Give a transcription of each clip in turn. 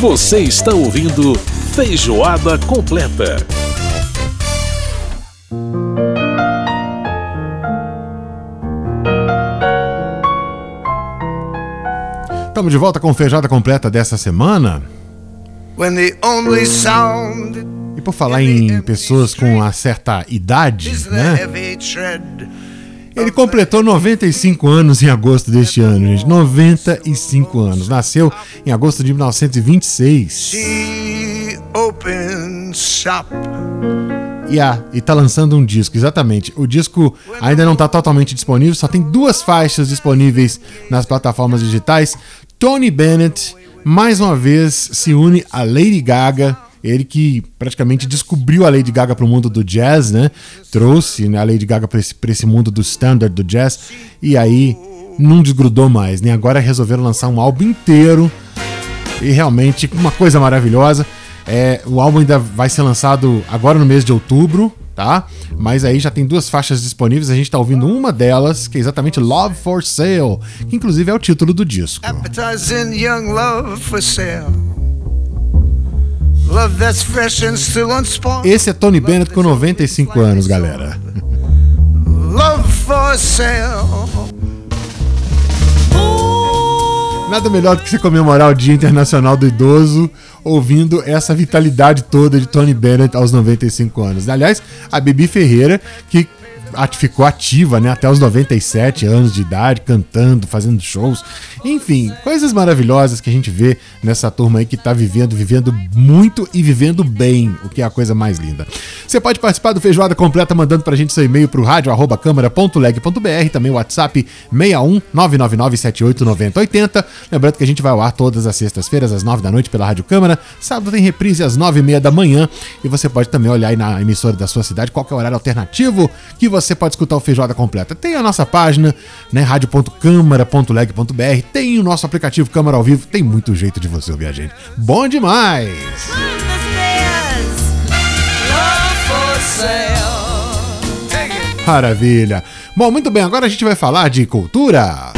Você está ouvindo Feijoada Completa. Estamos de volta com Feijoada Completa dessa semana. E por falar em pessoas com uma certa idade, né? Ele completou 95 anos em agosto deste ano, gente. 95 anos. Nasceu em agosto de 1926. E, ah, e tá lançando um disco, exatamente. O disco ainda não está totalmente disponível, só tem duas faixas disponíveis nas plataformas digitais. Tony Bennett, mais uma vez, se une a Lady Gaga ele que praticamente descobriu a Lady Gaga para o mundo do jazz, né? Trouxe né, a Lady Gaga para esse, esse mundo do standard do jazz e aí não desgrudou mais, né? Agora resolveram lançar um álbum inteiro e realmente uma coisa maravilhosa. É, o álbum ainda vai ser lançado agora no mês de outubro, tá? Mas aí já tem duas faixas disponíveis, a gente tá ouvindo uma delas, que é exatamente Love for Sale, que inclusive é o título do disco. Appetizing young love for sale. Esse é Tony Bennett com 95 anos, galera. Love for sale. Nada melhor do que se comemorar o Dia Internacional do Idoso ouvindo essa vitalidade toda de Tony Bennett aos 95 anos. Aliás, a Bibi Ferreira, que ficou ativa né, até os 97 anos de idade, cantando, fazendo shows. Enfim, coisas maravilhosas que a gente vê nessa turma aí que está vivendo, vivendo muito e vivendo bem, o que é a coisa mais linda. Você pode participar do Feijoada Completa mandando pra gente seu e-mail pro rádio arroba câmara.leg.br, também o WhatsApp 61 999789080. Lembrando que a gente vai ao ar todas as sextas-feiras às 9 da noite pela Rádio Câmara, sábado tem reprise às 9 e meia da manhã e você pode também olhar aí na emissora da sua cidade qual é o horário alternativo que você pode escutar o Feijoada Completa. Tem a nossa página, né, radio.câmara.leg.br, tem o nosso aplicativo Câmara ao Vivo, tem muito jeito de você ouvir a gente. Bom demais! Maravilha! Bom, muito bem, agora a gente vai falar de cultura.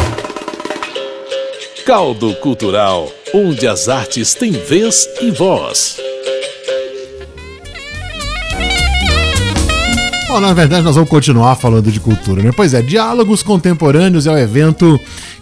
Caldo Cultural, onde as artes têm vez e voz. Na verdade, nós vamos continuar falando de cultura, né? Pois é, Diálogos Contemporâneos é o evento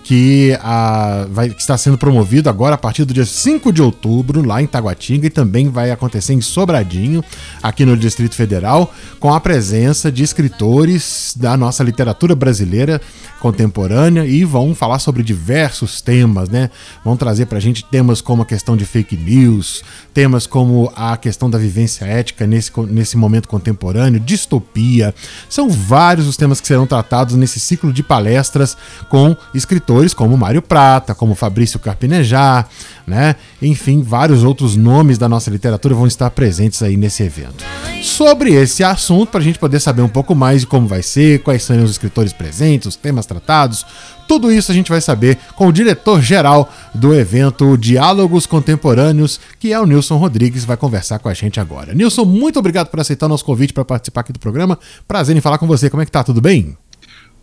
que, a, vai, que está sendo promovido agora a partir do dia 5 de outubro, lá em Taguatinga, e também vai acontecer em Sobradinho, aqui no Distrito Federal, com a presença de escritores da nossa literatura brasileira contemporânea e vão falar sobre diversos temas, né? Vão trazer para a gente temas como a questão de fake news, temas como a questão da vivência ética nesse, nesse momento contemporâneo, distopia. São vários os temas que serão tratados nesse ciclo de palestras com escritores como Mário Prata, como Fabrício Carpinejar, né? Enfim, vários outros nomes da nossa literatura vão estar presentes aí nesse evento. Sobre esse assunto, para a gente poder saber um pouco mais de como vai ser, quais são os escritores presentes, os temas tratados, tudo isso a gente vai saber com o diretor-geral do evento Diálogos Contemporâneos, que é o Nilson Rodrigues, vai conversar com a gente agora. Nilson, muito obrigado por aceitar o nosso convite para participar aqui do programa. Prazer em falar com você. Como é que tá? Tudo bem?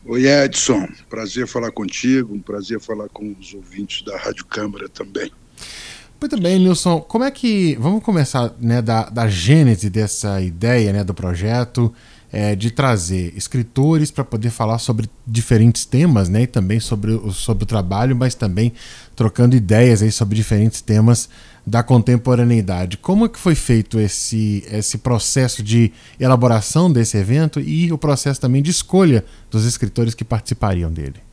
Oi, Edson. Prazer falar contigo, um prazer falar com os ouvintes da Rádio Câmara também. Muito bem, Nilson. Como é que. Vamos começar né, da, da gênese dessa ideia né, do projeto é, de trazer escritores para poder falar sobre diferentes temas, né? E também sobre o, sobre o trabalho, mas também trocando ideias aí sobre diferentes temas da contemporaneidade. Como é que foi feito esse, esse processo de elaboração desse evento e o processo também de escolha dos escritores que participariam dele?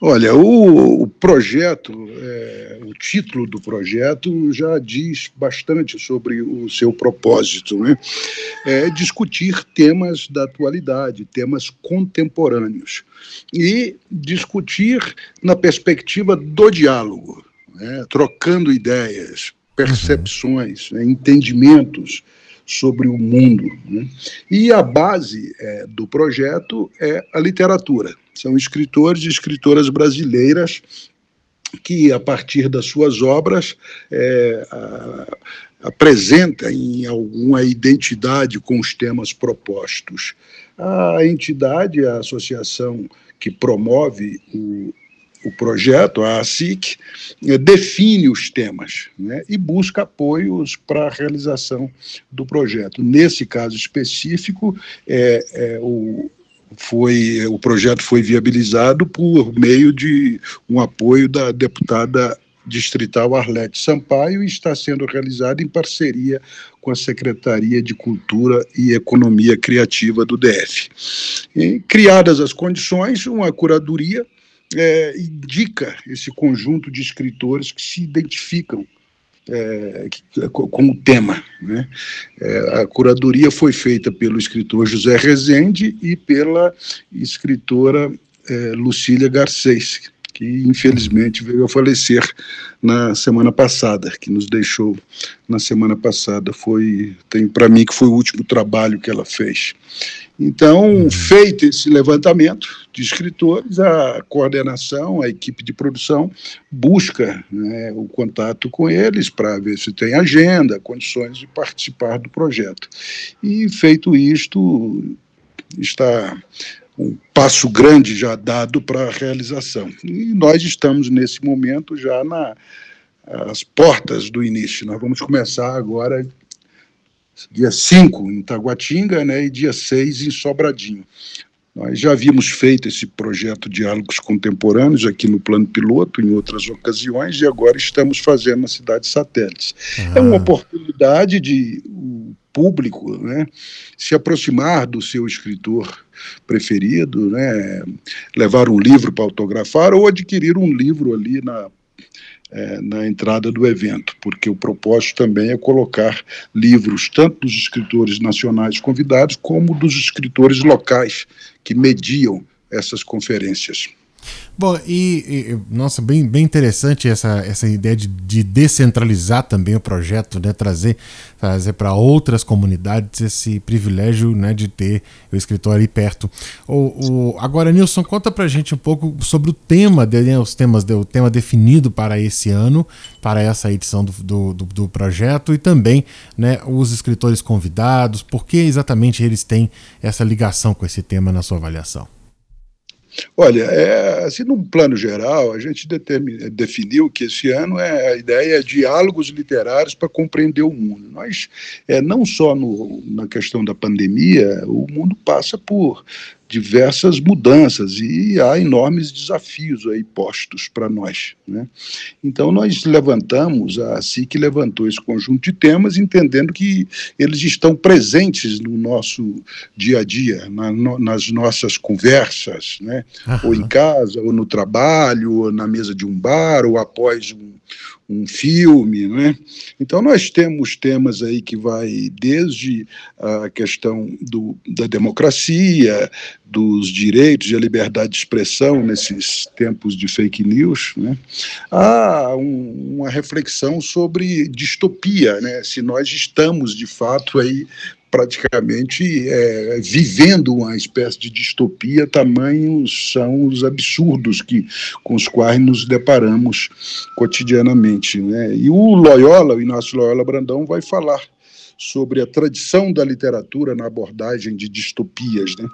Olha, o, o projeto, é, o título do projeto já diz bastante sobre o seu propósito, né? É discutir temas da atualidade, temas contemporâneos e discutir na perspectiva do diálogo, né? trocando ideias, percepções, né? entendimentos sobre o mundo. Né? E a base é, do projeto é a literatura. São escritores e escritoras brasileiras que, a partir das suas obras, é, a, apresenta em alguma identidade com os temas propostos. A entidade, a associação que promove o o projeto, a ASIC, define os temas né, e busca apoios para a realização do projeto. Nesse caso específico, é, é, o, foi, o projeto foi viabilizado por meio de um apoio da deputada distrital Arlete Sampaio e está sendo realizado em parceria com a Secretaria de Cultura e Economia Criativa do DF. E, criadas as condições, uma curadoria é, indica esse conjunto de escritores que se identificam é, com o tema. Né? É, a curadoria foi feita pelo escritor José Rezende e pela escritora é, Lucília Garcês, que infelizmente veio a falecer na semana passada, que nos deixou na semana passada. Foi, tem para mim que foi o último trabalho que ela fez. Então, uhum. feito esse levantamento de escritores, a coordenação, a equipe de produção busca né, o contato com eles para ver se tem agenda, condições de participar do projeto. E feito isto, está um passo grande já dado para a realização. E nós estamos nesse momento já nas portas do início. Nós vamos começar agora dia 5 em Taguatinga né, e dia 6 em Sobradinho. Nós já havíamos feito esse projeto Diálogos Contemporâneos aqui no plano piloto, em outras ocasiões, e agora estamos fazendo na cidade satélites. Uhum. É uma oportunidade de o público né, se aproximar do seu escritor preferido, né, levar um livro para autografar ou adquirir um livro ali na é, na entrada do evento, porque o propósito também é colocar livros tanto dos escritores nacionais convidados como dos escritores locais que mediam essas conferências. Bom, e, e, nossa, bem, bem interessante essa, essa ideia de, de descentralizar também o projeto, né? trazer, trazer para outras comunidades esse privilégio né? de ter o escritório aí perto. O, o, agora, Nilson, conta para gente um pouco sobre o tema, né? os temas, o tema definido para esse ano, para essa edição do, do, do, do projeto e também né? os escritores convidados, por que exatamente eles têm essa ligação com esse tema na sua avaliação? Olha, é, assim, num plano geral, a gente definiu que esse ano é a ideia é diálogos literários para compreender o mundo. Nós, é, não só no, na questão da pandemia, o mundo passa por diversas mudanças e há enormes desafios aí postos para nós. Né? Então, nós levantamos, a SIC levantou esse conjunto de temas, entendendo que eles estão presentes no nosso dia a dia, na, no, nas nossas conversas, né? ou em casa, ou no trabalho, ou na mesa de um bar, ou após um, um filme, né? Então nós temos temas aí que vai desde a questão do, da democracia, dos direitos e a liberdade de expressão nesses tempos de fake news, né? a um, uma reflexão sobre distopia, né? Se nós estamos de fato aí praticamente é, vivendo uma espécie de distopia, tamanhos são os absurdos que, com os quais nos deparamos cotidianamente. Né? E o Loyola, o Inácio Loyola Brandão, vai falar sobre a tradição da literatura na abordagem de distopias. Né?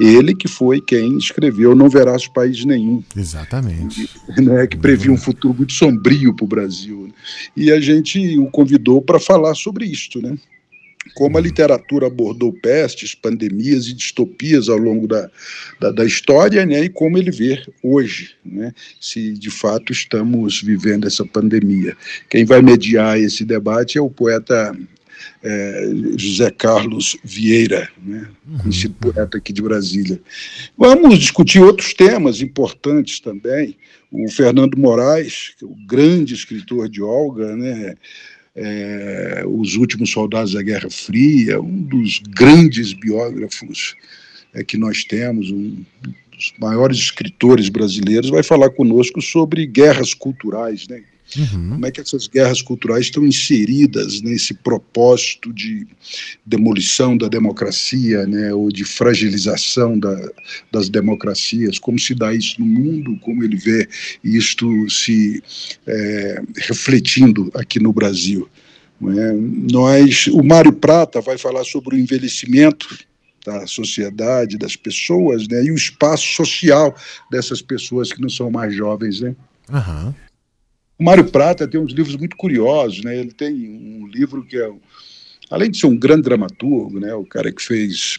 Ele que foi quem escreveu Não Verás País Nenhum. Exatamente. Né, que previa um futuro muito sombrio para o Brasil. Né? E a gente o convidou para falar sobre isto, né? Como a literatura abordou pestes, pandemias e distopias ao longo da, da, da, história, né, e como ele vê hoje, né, se de fato estamos vivendo essa pandemia. Quem vai mediar esse debate é o poeta é, José Carlos Vieira, né, uhum. conhecido poeta aqui de Brasília. Vamos discutir outros temas importantes também. O Fernando Moraes, é o grande escritor de Olga, né, é, Os Últimos Soldados da Guerra Fria, um dos grandes biógrafos é, que nós temos, um dos maiores escritores brasileiros, vai falar conosco sobre guerras culturais, né? Uhum. Como é que essas guerras culturais estão inseridas nesse propósito de demolição da democracia, né, ou de fragilização da, das democracias? Como se dá isso no mundo? Como ele vê isto se é, refletindo aqui no Brasil? É? Nós, o Mário Prata vai falar sobre o envelhecimento da sociedade, das pessoas, né? E o espaço social dessas pessoas que não são mais jovens, né? Aham. O Mário Prata tem uns livros muito curiosos, né? Ele tem um livro que é, além de ser um grande dramaturgo, né? O cara que fez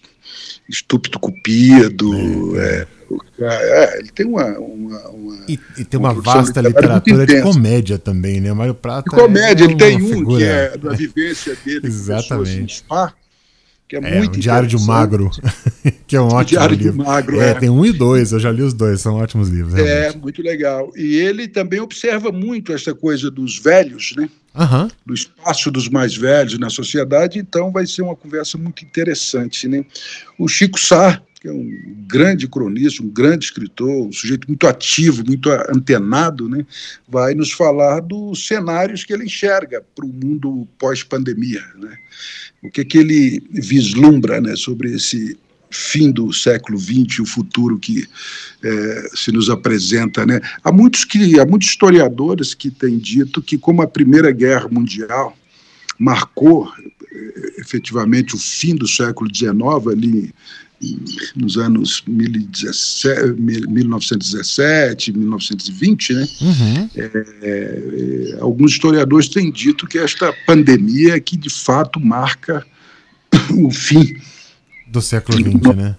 Estúpido Cupido, é, o é, ele tem uma, uma, uma- E, e tem uma vasta literatura de comédia também, né? Mário Prata. de comédia. é ele tem um figura- que é da vivência dele com Exatamente. spa, que é, É, muito o Diário de um. Magro, que é um ótimo Diário de livro. Magro, é, é. tem um e dois, eu já li os dois, são ótimos livros. É, realmente. muito legal. E ele também observa muito essa coisa dos velhos, né? Aham. do espaço dos mais velhos na sociedade, então vai ser uma conversa muito interessante. Né? O Chico Sá, que é um grande cronista, um grande escritor, um sujeito muito ativo, muito antenado, né? vai nos falar dos cenários que ele enxerga para o mundo pós-pandemia. Né? O que, que ele vislumbra né, sobre esse fim do século XX, o futuro que eh, se nos apresenta. Né? Há, muitos que, há muitos historiadores que têm dito que, como a Primeira Guerra Mundial marcou eh, efetivamente o fim do século XIX, ali nos anos 1017, 1917, 1920, né? Uhum. Eh, alguns historiadores têm dito que esta pandemia é que de fato marca o fim Do século XX, né?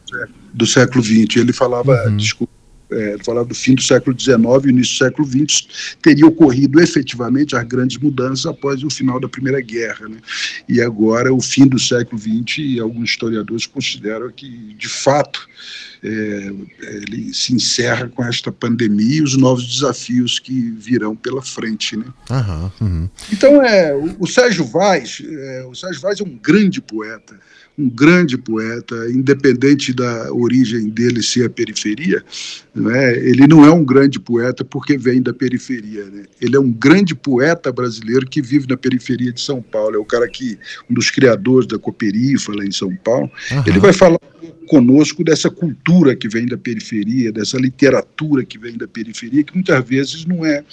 do século XX. Ele falava, Uhum. desculpa, é, falava do fim do século XIX e início do século XX, teria ocorrido efetivamente as grandes mudanças após o final da Primeira Guerra. Né? E agora, o fim do século XX, e alguns historiadores consideram que, de fato, é, ele se encerra com esta pandemia e os novos desafios que virão pela frente. Né? Aham. uhum. Então, é, o, o Sérgio Vaz, é, o Sérgio Vaz é um grande poeta, um grande poeta, independente da origem dele ser a periferia, né, ele não é um grande poeta porque vem da periferia. Né? Ele é um grande poeta brasileiro que vive na periferia de São Paulo. É o cara que, um dos criadores da Cooperifa lá em São Paulo. Aham. Ele vai falar conosco dessa cultura que vem da periferia, dessa literatura que vem da periferia, que muitas vezes não é,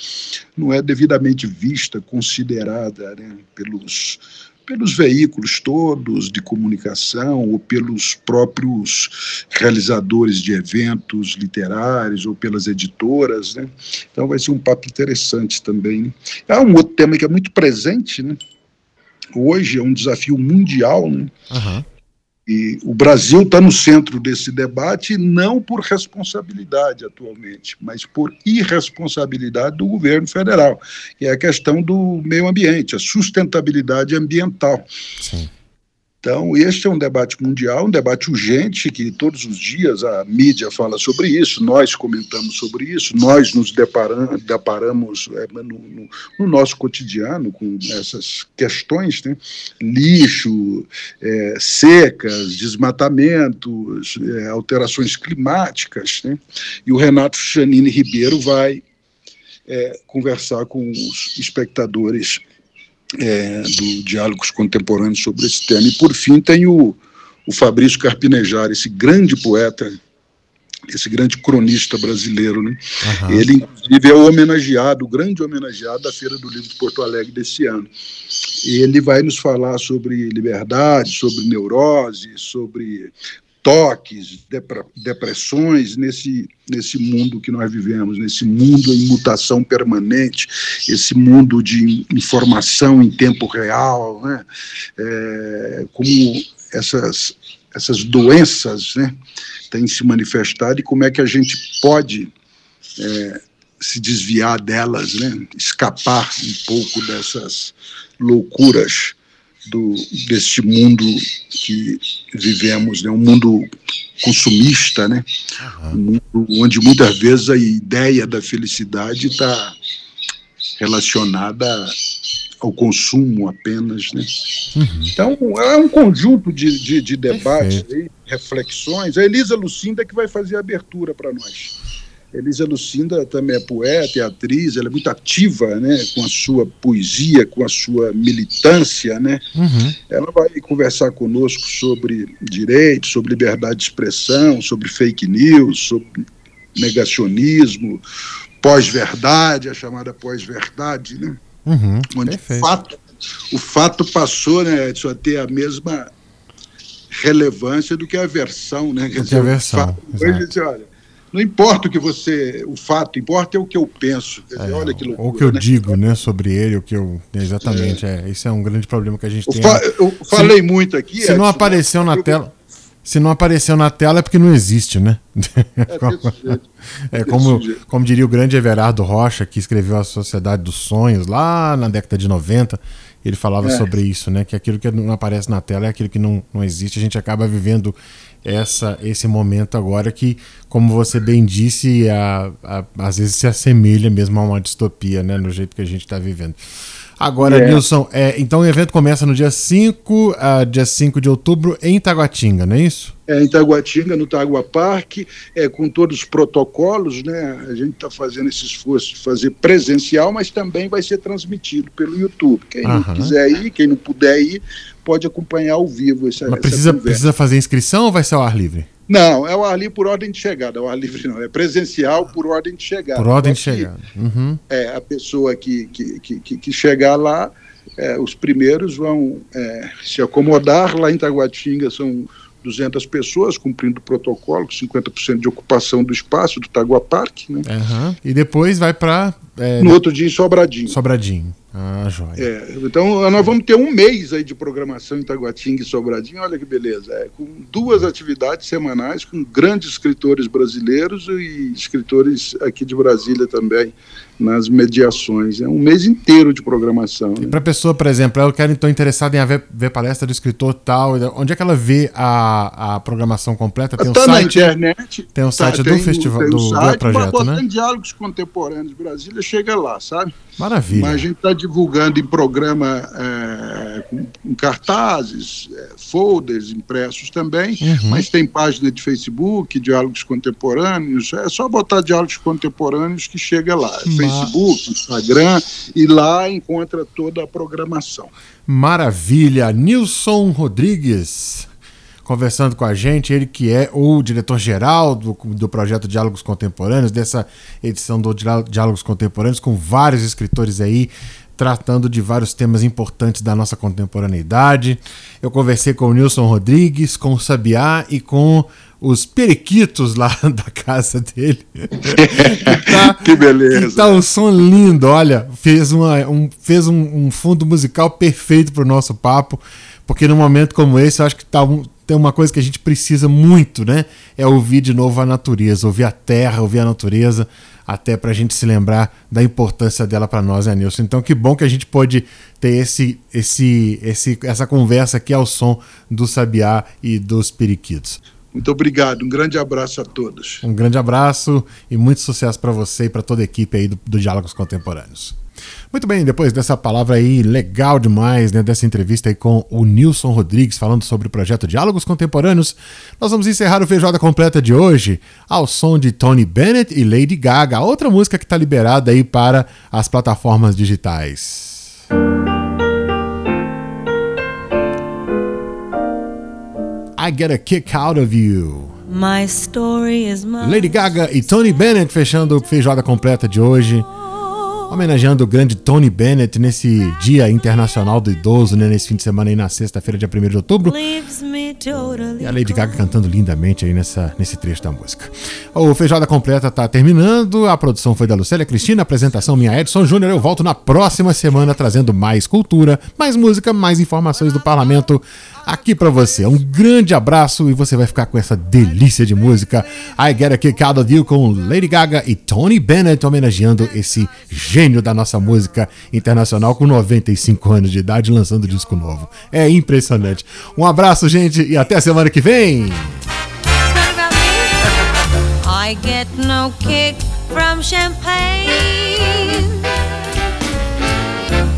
não é devidamente vista, considerada né, pelos, pelos veículos todos de comunicação ou pelos próprios realizadores de eventos literários ou pelas editoras. Né? Então vai ser um papo interessante também. Né? Há um outro tema que é muito presente, né? hoje é um desafio mundial, né? Aham. E o Brasil está no centro desse debate, não por responsabilidade atualmente, mas por irresponsabilidade do governo federal, que é a questão do meio ambiente, a sustentabilidade ambiental. Sim. Então, este é um debate mundial, um debate urgente, que todos os dias a mídia fala sobre isso, nós comentamos sobre isso, nós nos deparam, deparamos é, no, no, no, nosso cotidiano com essas questões, né? lixo, é, secas, desmatamentos, é, alterações climáticas. Né? E o Renato Janine Ribeiro vai é, conversar com os espectadores é, do Diálogos Contemporâneos sobre esse tema. E, por fim, tem o, o Fabrício Carpinejar, esse grande poeta, esse grande cronista brasileiro. Né? Uhum. Ele, inclusive, é o homenageado, o grande homenageado da Feira do Livro de Porto Alegre desse ano. Ele vai nos falar sobre liberdade, sobre neurose, sobre toques, depressões nesse, nesse mundo que nós vivemos, nesse mundo em mutação permanente, esse mundo de informação em tempo real, né? É, como essas, essas doenças né, têm se manifestado e como é que a gente pode é, se desviar delas, né, escapar um pouco dessas loucuras do, deste mundo que vivemos, né? um mundo consumista, né? Uhum. um mundo onde muitas vezes a ideia da felicidade está relacionada ao consumo apenas. Né? Uhum. Então, é um conjunto de, de, de debates, aí, reflexões. A Elisa Lucinda que vai fazer a abertura para nós. Elisa Lucinda também é poeta, é atriz, ela é muito ativa, né, com a sua poesia, com a sua militância, né? Uhum. Ela vai conversar conosco sobre direitos, sobre liberdade de expressão, sobre fake news, sobre negacionismo, pós-verdade, a chamada pós-verdade, né? Uhum. Onde o fato, o fato passou, né, de só ter a mesma relevância do que a versão, né? Quer dizer, a versão. Hoje, olha, não importa o que você, o fato, importa é o que eu penso. Dizer, é, olha que loucura, ou o que eu né? digo, né, sobre ele, o que eu exatamente é. é. Isso é um grande problema que a gente eu tem. Fa eu falei se, muito aqui. Se não apareceu na tela, se não apareceu na tela é porque não existe, né? É, como, é como, como diria o grande Everardo Rocha, que escreveu a Sociedade dos Sonhos lá na década de 90. Ele falava é. sobre isso, né? Que aquilo que não aparece na tela é aquilo que não, não existe. A gente acaba vivendo essa, esse momento agora que, como você bem disse, a, a, às vezes se assemelha mesmo a uma distopia, né? No jeito que a gente está vivendo. Agora, yeah. Nilson, é, então o evento começa no dia 5, uh, dia 5 de outubro, em Taguatinga, não é isso? É, em Taguatinga, no Tagua Parque, é, com todos os protocolos, né? A gente está fazendo esse esforço de fazer presencial, mas também vai ser transmitido pelo YouTube. Quem não quiser ir, quem não puder ir, pode acompanhar ao vivo essa, mas precisa, essa precisa fazer inscrição ou vai ser ao ar livre? Não, é o ar livre por ordem de chegada. O ar livre não, é presencial por ordem de chegada. Por ordem de chegada. Uhum. É, a pessoa que, que, que, que chegar lá, é, os primeiros vão é, se acomodar. Lá em Taguatinga são 200 pessoas, cumprindo o protocolo, 50% de ocupação do espaço do Tagua Parque. Né? Uhum. E depois vai para. É, no outro dia em Sobradinho. Sobradinho. Ah, joia. É, então nós vamos ter um mês aí de programação em Taguatinga e Sobradinho, olha que beleza. É, com duas atividades semanais, com grandes escritores brasileiros e escritores aqui de Brasília também, nas mediações. É um mês inteiro de programação. E né? para a pessoa, por exemplo, ela quer então interessada em ver, ver palestra do escritor tal, onde é que ela vê a, a programação completa? Tem tá um site, na internet. Tem o um tá, site do festival, do, site, do projeto, né? Tem diálogos contemporâneos Brasília, chega lá, sabe? Maravilha. Mas a gente está divulgando em programa é, com, cartazes, é, folders impressos também, uhum. mas tem página de Facebook, Diálogos Contemporâneos, é só botar Diálogos Contemporâneos que chega lá. É Facebook, Instagram, e lá encontra toda a programação. Maravilha. Nilson Rodrigues conversando com a gente, ele que é o diretor-geral do, do projeto Diálogos Contemporâneos, dessa edição do Diálogos Contemporâneos, com vários escritores aí tratando de vários temas importantes da nossa contemporaneidade. Eu conversei com o Nilson Rodrigues, com o Sabiá e com os periquitos lá da casa dele. que, tá, que beleza. Que tá um som lindo, olha, fez, uma, um, fez um, um fundo musical perfeito para o nosso papo, porque num momento como esse eu acho que tá um, tem uma coisa que a gente precisa muito, né? É ouvir de novo a natureza, ouvir a terra, ouvir a natureza, até para a gente se lembrar da importância dela para nós, né, Nilson? Então, que bom que a gente pôde ter esse, esse, esse, essa conversa aqui ao som do Sabiá e dos Periquitos. Muito obrigado, um grande abraço a todos. Um grande abraço e muito sucesso para você e para toda a equipe aí do, do Diálogos Contemporâneos. Muito bem, depois dessa palavra aí legal demais, né, dessa entrevista aí com o Nilson Rodrigues falando sobre o projeto Diálogos Contemporâneos, nós vamos encerrar o Feijoada Completa de hoje ao som de Tony Bennett e Lady Gaga, outra música que está liberada aí para as plataformas digitais. I Get a Kick Out of You. My story is my Lady Gaga e Tony Bennett fechando o Feijoada Completa de hoje homenageando o grande Tony Bennett nesse Dia Internacional do Idoso, né, nesse fim de semana aí na sexta-feira, dia 1 de outubro. E a Lady Gaga cantando lindamente aí nessa, nesse trecho da música. O Feijoada Completa tá terminando, a produção foi da Lucélia Cristina, a apresentação minha Edson Júnior. Eu volto na próxima semana trazendo mais cultura, mais música, mais informações do parlamento aqui para você. Um grande abraço e você vai ficar com essa delícia de música. I Get a Kick Out of You com Lady Gaga e Tony Bennett homenageando esse gênio da nossa música internacional com 95 anos de idade lançando disco novo. É impressionante. Um abraço, gente, e até a semana que vem. I get no kick from champagne.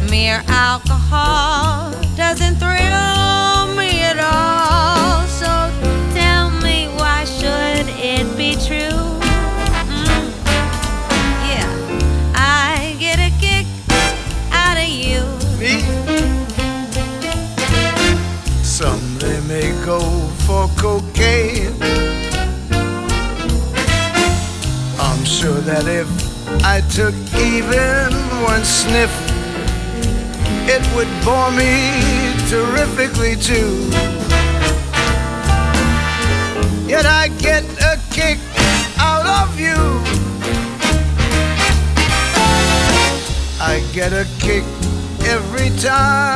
Mere alcohol took even one sniff, it would bore me terrifically too. Yet I get a kick out of you. I get a kick every time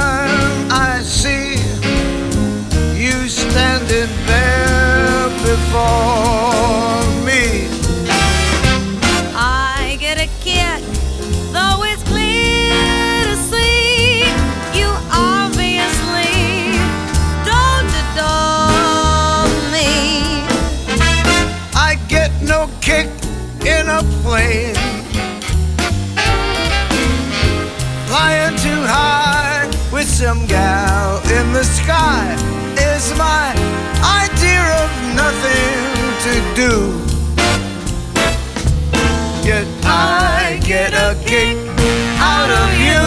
kick out of you.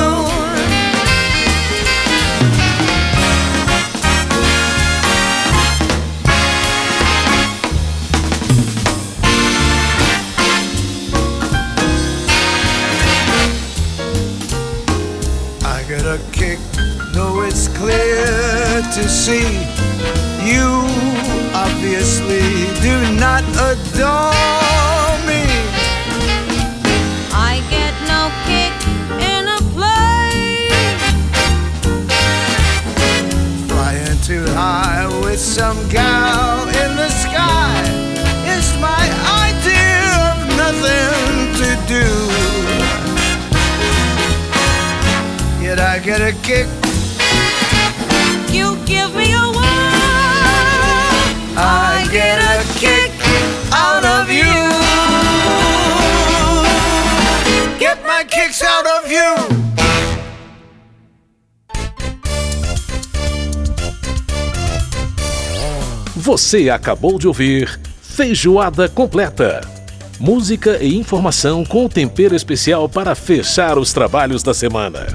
I get a kick, though it's clear to see get a kick, You give me a. I get a kick out of you. Get my kicks out of you. Você acabou de ouvir Feijoada Completa. Música e informação com tempero especial para fechar os trabalhos da semana.